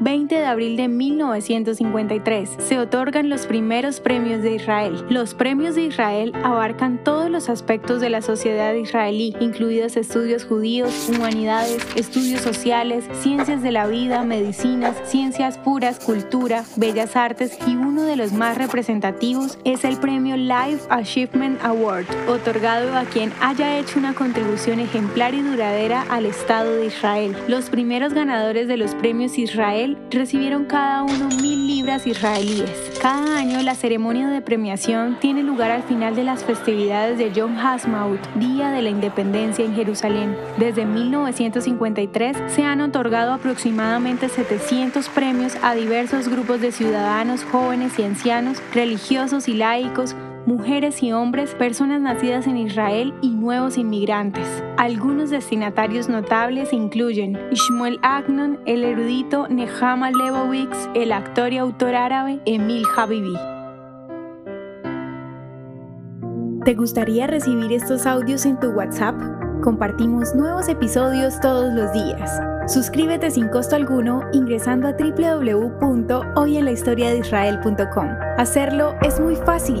20 de abril de 1953, se otorgan los primeros premios de Israel. Los premios de Israel abarcan todos los aspectos de la sociedad israelí, incluidos estudios judíos, humanidades, estudios sociales, ciencias de la vida, medicinas, ciencias puras, cultura, bellas artes y uno de los más representativos es el premio Life Achievement Award, otorgado a quien haya hecho una contribución ejemplar y duradera al Estado de Israel. Los primeros ganadores de los premios Israel recibieron cada uno mil libras israelíes. Cada año la ceremonia de premiación tiene lugar al final de las festividades de Yom Ha'atzmaut, Día de la Independencia en Jerusalén. Desde 1953 se han otorgado aproximadamente 700 premios a diversos grupos de ciudadanos, jóvenes y ancianos, religiosos y laicos, mujeres y hombres, personas nacidas en Israel y nuevos inmigrantes. Algunos destinatarios notables incluyen Ishmael Agnon, el erudito Nehama Lebowitz, el actor y autor árabe Emil Habibi. ¿Te gustaría recibir estos audios en tu WhatsApp? Compartimos nuevos episodios todos los días. Suscríbete sin costo alguno ingresando a www.hoyenlahistoriadeisrael.com. Hacerlo es muy fácil.